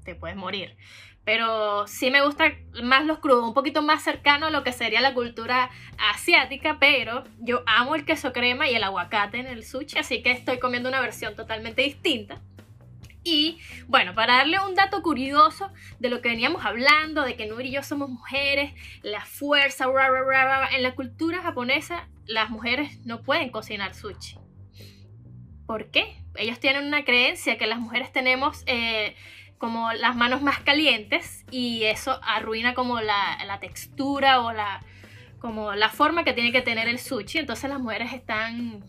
te puedes morir. Pero sí me gusta más los crudos, un poquito más cercano a lo que sería la cultura asiática, pero yo amo el queso crema y el aguacate en el sushi, así que estoy comiendo una versión totalmente distinta. Y bueno, para darle un dato curioso de lo que veníamos hablando, de que Nuri y yo somos mujeres, la fuerza, en la cultura japonesa las mujeres no pueden cocinar sushi. ¿Por qué? Ellos tienen una creencia que las mujeres tenemos... Eh, como las manos más calientes y eso arruina como la, la, textura o la, como la forma que tiene que tener el sushi. Entonces las mujeres están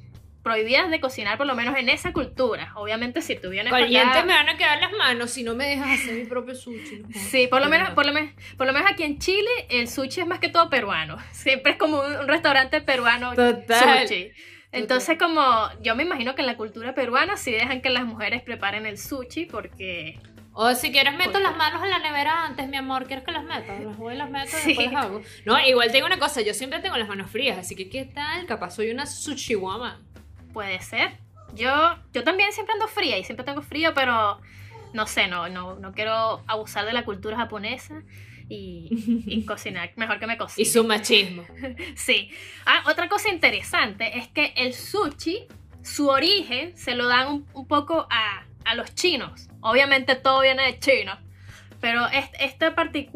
prohibidas de cocinar, por lo menos en esa cultura. Obviamente si tú vienes Caliente me van a quedar las manos si no me dejas hacer mi propio sushi. sí, por lo, menos, por, lo menos, por lo menos aquí en Chile el sushi es más que todo peruano. Siempre es como un, restaurante peruano Total. sushi. Entonces, como yo me imagino que en la cultura peruana sí dejan que las mujeres preparen el sushi porque o si quieres meto las manos en la nevera antes, mi amor, ¿quieres que las meta? Las voy y las meto y después las hago. No, igual tengo una cosa, yo siempre tengo las manos frías, así que ¿qué tal? Capaz soy una sushi woman. Puede ser. Yo, yo también siempre ando fría y siempre tengo frío, pero no sé, no, no, no quiero abusar de la cultura japonesa y, cocinar mejor que me cocine. Y su machismo. sí. Ah, otra cosa interesante es que el sushi, su origen, se lo dan un poco a a los chinos. Obviamente todo viene de China. Pero este,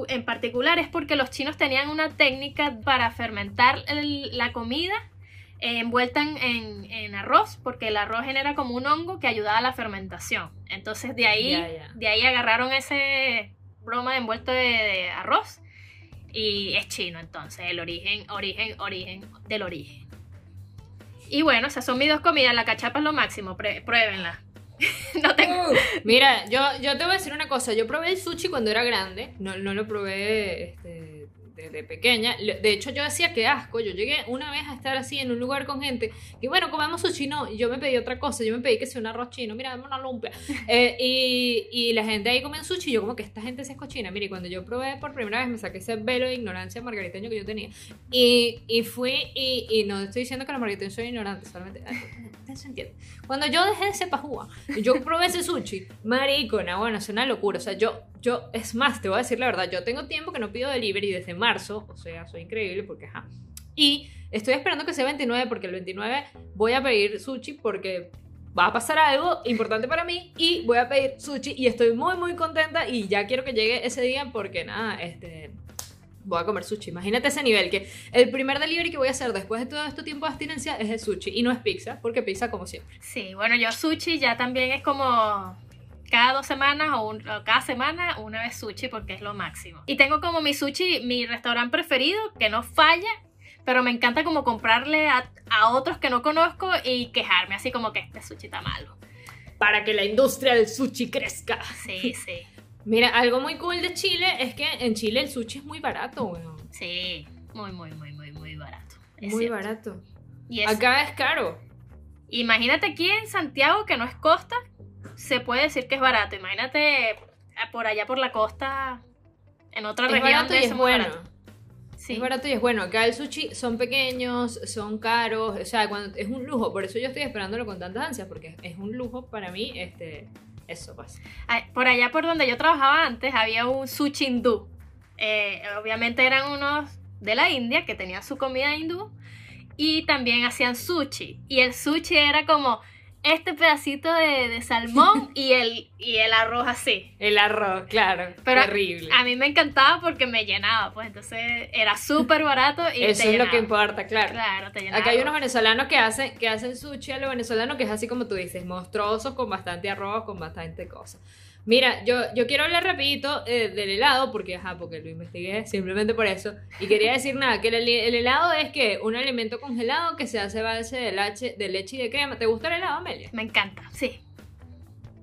en particular es porque los chinos tenían una técnica para fermentar la comida envuelta en, arroz, porque el arroz genera como un hongo que ayudaba a la fermentación. Entonces de ahí, de ahí agarraron ese broma de envuelto de, arroz y es chino entonces, el origen, origen, origen del origen. Y bueno, esas son mis dos comidas, la cachapa es lo máximo, pruébenla. no tengo. Mira, yo, yo te voy a decir una cosa. Yo probé el sushi cuando era grande. No, no lo probé este, desde pequeña. De hecho, yo decía que asco. Yo llegué una vez a estar así en un lugar con gente. Y bueno, comemos sushi. No, yo me pedí otra cosa. Yo me pedí que sea un arroz chino. Mira, dame una lumpia. Eh, y, y, la gente ahí come sushi. Y yo, como que esta gente se es cochina. Mire, cuando yo probé por primera vez, me saqué ese velo de ignorancia margariteño que yo tenía. Y, y fui. Y, y no estoy diciendo que los margariteños son ignorantes. Solamente se entiende. Cuando yo dejé de ser pajúa, yo probé ese sushi, maricona, bueno, es una locura. O sea, yo, yo, es más, te voy a decir la verdad, yo tengo tiempo que no pido delivery desde marzo, o sea, soy increíble porque, ajá. Y estoy esperando que sea 29 porque el 29 voy a pedir sushi porque va a pasar algo importante para mí y voy a pedir sushi y estoy muy muy contenta y ya quiero que llegue ese día porque nada, este voy a comer sushi. Imagínate ese nivel, que el primer delivery que voy a hacer después de todo este tiempo de abstinencia es el sushi y no es pizza, porque pizza como siempre. Sí, bueno, yo sushi ya también es como cada dos semanas o, un- o cada semana una vez sushi porque es lo máximo. Y tengo como mi sushi, mi restaurante preferido, que no falla, pero me encanta como comprarle a, a otros que no conozco y quejarme así como que este sushi está malo. Para que la industria del sushi crezca. Sí, sí, Mira, algo muy cool de Chile es que en Chile el sushi es muy barato, weón. sí, muy, muy, muy, muy, muy barato. Es Muy cierto. barato. Y es- Acá es caro. Imagínate aquí en Santiago, que no es costa, se puede decir que es barato. Imagínate eh, por allá por la costa, en otra Es región, barato y es bueno. barato. Sí. Es barato y es bueno. Acá el sushi son pequeños, son caros. O sea, cuando, es un lujo. Por eso yo estoy esperándolo con tantas ansias. Porque es un lujo para mí. Este, eso pasa. Ay, Por allá por donde yo trabajaba antes había un sushi hindú. Eh, obviamente eran unos de la India que tenían su comida hindú y también hacían sushi. Y el sushi era como este pedacito de, de salmón y el, y el arroz así. El arroz, claro. Pero terrible. A mí me encantaba porque me llenaba, pues entonces era súper barato y Eso te es lo que importa, claro. Claro, te llenaba. Acá hay unos venezolanos que hacen, que hacen sushi a lo venezolano que es así como tú dices, monstruoso, con bastante arroz, con bastante cosas. Mira, yo, yo quiero hablar rapidito eh, del helado, porque ajá, porque lo investigué simplemente por eso. Y quería decir nada, que el, el helado es que un alimento congelado que se hace base de leche, de leche y de crema. ¿Te gusta el helado, Amelia? Me encanta, sí.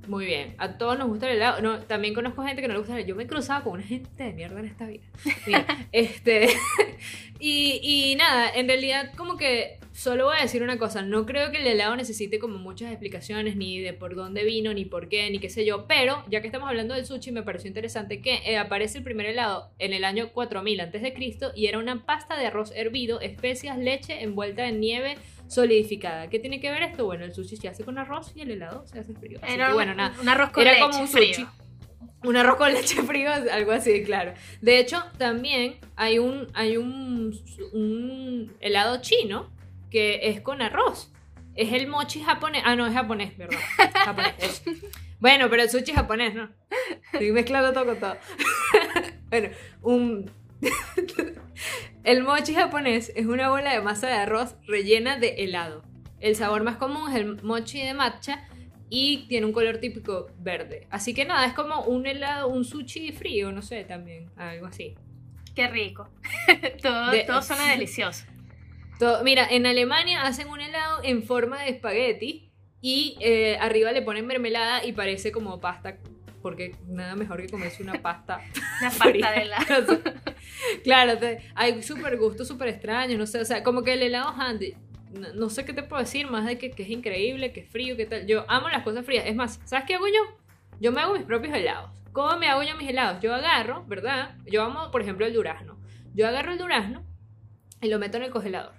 Muy bien, a todos nos gusta el helado. No, también conozco gente que no le gusta el helado. Yo me he cruzado con una gente de mierda en esta vida. Mira, este. y, y nada, en realidad, como que solo voy a decir una cosa. No creo que el helado necesite como muchas explicaciones, ni de por dónde vino, ni por qué, ni qué sé yo. Pero, ya que estamos hablando del sushi, me pareció interesante que eh, aparece el primer helado en el año 4000 a.C. y era una pasta de arroz hervido, especias, leche envuelta en nieve solidificada. ¿Qué tiene que ver esto? Bueno, el sushi se hace con arroz y el helado se hace frío. Así Era que, bueno, nada. un arroz con Era leche como un frío. sushi. Un arroz con leche frío, algo así, claro. De hecho, también hay un, hay un, un helado chino que es con arroz. Es el mochi japonés. Ah, no, es japonés, perdón. Japonés. Bueno, pero el sushi es japonés, ¿no? Estoy mezclando todo con todo. bueno, un... el mochi japonés es una bola de masa de arroz rellena de helado. El sabor más común es el mochi de matcha y tiene un color típico verde. Así que nada, es como un helado, un sushi frío, no sé, también, algo así. Qué rico. todo, De- todo suena delicioso. Todo- mira, en Alemania hacen un helado en forma de espagueti y eh, arriba le ponen mermelada y parece como pasta, porque nada mejor que comerse una pasta. Una pasta de helado. claro, te- hay súper gustos súper extraños, no sé, o sea, como que el helado handy. No, no sé qué te puedo decir más de que, que es increíble, que es frío, que tal. Yo amo las cosas frías. Es más, ¿sabes qué hago yo? Yo me hago mis propios helados. ¿Cómo me hago yo mis helados? Yo agarro, ¿verdad? Yo amo, por ejemplo, el durazno. Yo agarro el durazno y lo meto en el congelador.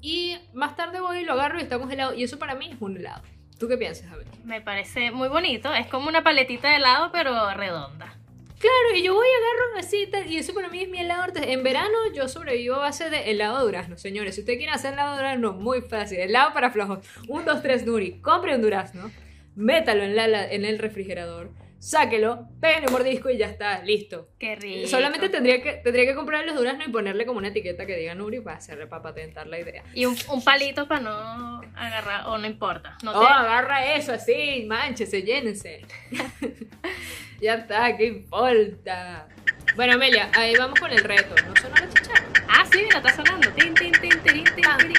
Y más tarde voy y lo agarro y está congelado. Y eso para mí es un helado. ¿Tú qué piensas, Abel? Me parece muy bonito. Es como una paletita de helado, pero redonda. Claro, y yo voy y agarro así, y eso para mí es mi helado. En verano yo sobrevivo a base de helado de durazno, señores. Si usted quiere hacer helado de durazno, muy fácil. Helado para flojos. Un, dos, tres, Nuri. Compre un durazno, métalo en, la- en el refrigerador, sáquelo, un mordisco y ya está, listo. Qué rico. Solamente tendría que, tendría que comprar los duraznos y ponerle como una etiqueta que diga Nuri para hacerle, para patentar la idea. Y un, un palito para no agarrar, o no importa. No Oh, te- agarra eso así, manchese, llénense. ya está, ¿qué importa? Bueno, Amelia, ahí vamos con el reto. ¿No sonó la chicharra? Ah, sí, mira, está sonando. Tin, tin, tin, tirin, tin, tirin.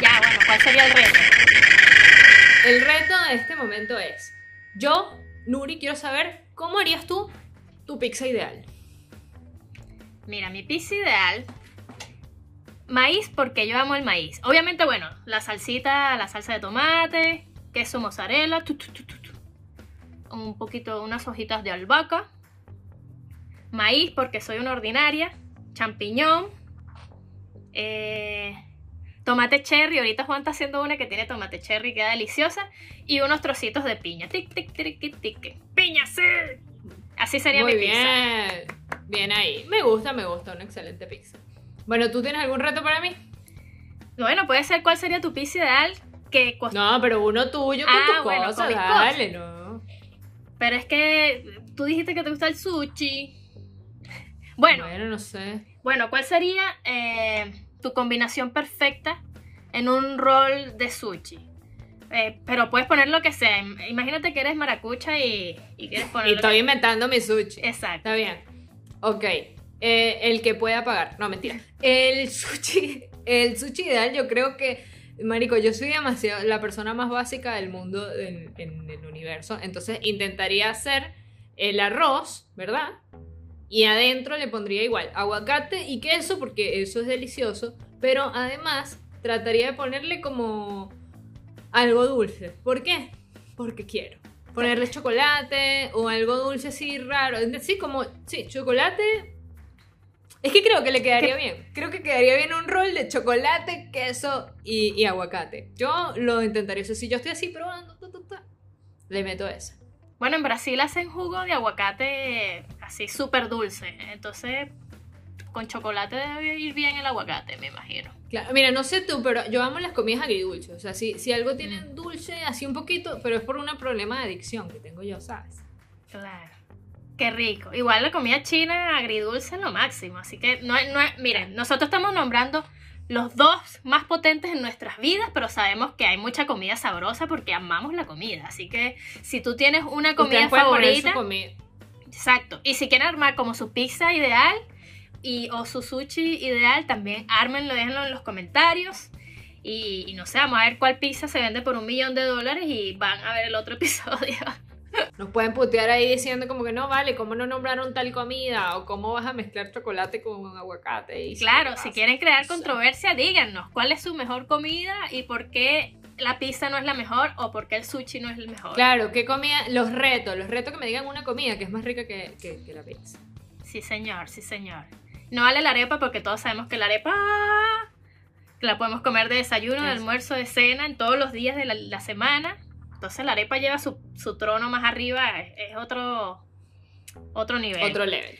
Ya, bueno, ¿cuál sería el reto? El reto de este momento es: Yo, Nuri, quiero saber cómo harías tú tu pizza ideal. Mira, mi pizza ideal. Maíz, porque yo amo el maíz. Obviamente, bueno, la salsita, la salsa de tomate, queso mozzarella, un poquito, unas hojitas de albahaca. Maíz, porque soy una ordinaria. Champiñón. eh, tomate cherry. Ahorita Juan está haciendo una que tiene tomate cherry, queda deliciosa. Y unos trocitos de piña. Tic, tic, tic, tic, tic. ¡Piña, sí! Así sería Muy mi pizza. bien. Bien ahí. Me gusta, me gusta. Una excelente pizza. Bueno, ¿tú tienes algún reto para mí? Bueno, puede ser cuál sería tu pizza ideal que cost- No, pero uno tuyo con Ah, tus bueno, cosas. Dale, no. Pero es que tú dijiste que te gusta el sushi. Bueno, Bueno, no sé. bueno, ¿cuál sería eh, tu combinación perfecta en un rol de sushi? Eh, pero puedes poner lo que sea. Im- Imagínate que eres maracucha y, y quieres poner. Y que- estoy inventando mi sushi. Exacto. Está bien. Ok. Eh, el que pueda pagar. No, mentira. El sushi. El sushi ideal, yo creo que. Marico, yo soy demasiado la persona más básica del mundo en, en el universo. Entonces intentaría hacer el arroz, ¿verdad? Y adentro le pondría igual aguacate y queso, porque eso es delicioso. Pero además trataría de ponerle como algo dulce. ¿Por qué? Porque quiero. Ponerle chocolate o algo dulce así raro. Sí, como, sí, chocolate. Es que creo que le quedaría bien. Creo que quedaría bien un rol de chocolate, queso y, y aguacate. Yo lo intentaría. O sea, si yo estoy así probando, ta, ta, ta, le meto eso. Bueno, en Brasil hacen jugo de aguacate así súper dulce. Entonces, con chocolate debe ir bien el aguacate, me imagino. Claro, mira, no sé tú, pero yo amo las comidas agridulces. O sea, si, si algo tiene Mm. dulce, así un poquito, pero es por un problema de adicción que tengo yo, ¿sabes? Claro. Qué rico. Igual la comida china agridulce es lo máximo. Así que no, no miren, nosotros estamos nombrando los dos más potentes en nuestras vidas, pero sabemos que hay mucha comida sabrosa porque amamos la comida. Así que si tú tienes una comida favorita, exacto. Y si quieren armar como su pizza ideal y o su sushi ideal, también ármenlo, déjenlo en los comentarios. Y, y no sé, vamos a ver cuál pizza se vende por un millón de dólares y van a ver el otro episodio. Nos pueden putear ahí diciendo como que no vale, ¿cómo no nombraron tal comida? O cómo vas a mezclar chocolate con aguacate. Y Claro, si quieren crear controversia, díganos cuál es su mejor comida y por qué la pizza no es la mejor o por qué el sushi no es el mejor. Claro, ¿qué comida? Los retos, los retos que me digan una comida que es más rica que, que, que la pizza. Sí, señor, sí, señor. No vale la arepa porque todos sabemos que la arepa la podemos comer de desayuno, de almuerzo, de cena, en todos los días de la, la semana. Entonces la arepa lleva su, su trono más arriba, es, es otro, otro nivel. Otro level.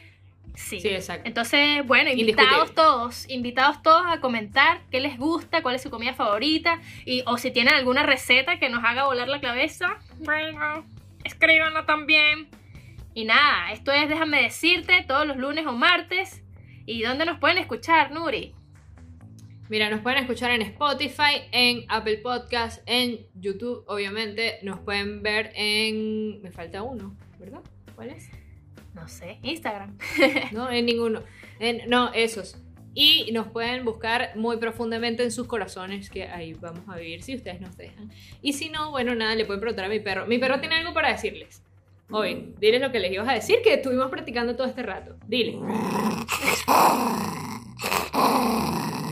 Sí. Sí, exacto. Entonces, bueno, invitados todos, invitados todos a comentar qué les gusta, cuál es su comida favorita, y, o si tienen alguna receta que nos haga volar la cabeza, bueno, escríbanlo también. Y nada, esto es Déjame decirte, todos los lunes o martes. ¿Y dónde nos pueden escuchar, Nuri? Mira, nos pueden escuchar en Spotify, en Apple Podcast, en YouTube, obviamente. Nos pueden ver en... Me falta uno, ¿verdad? ¿Cuál es? No sé, Instagram. No, en ninguno. En- no, esos. Y nos pueden buscar muy profundamente en sus corazones, que ahí vamos a vivir si ustedes nos dejan. Y si no, bueno, nada, le pueden preguntar a mi perro. Mi perro tiene algo para decirles. Hoy, diles lo que les ibas a decir, que estuvimos practicando todo este rato. Dile.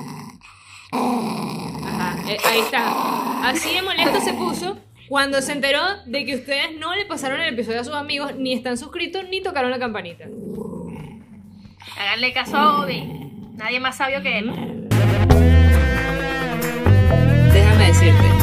Ajá, eh, ahí está. Así de molesto se puso cuando se enteró de que ustedes no le pasaron el episodio a sus amigos, ni están suscritos, ni tocaron la campanita. Háganle caso a Obi. Nadie más sabio que él. Déjame decirte.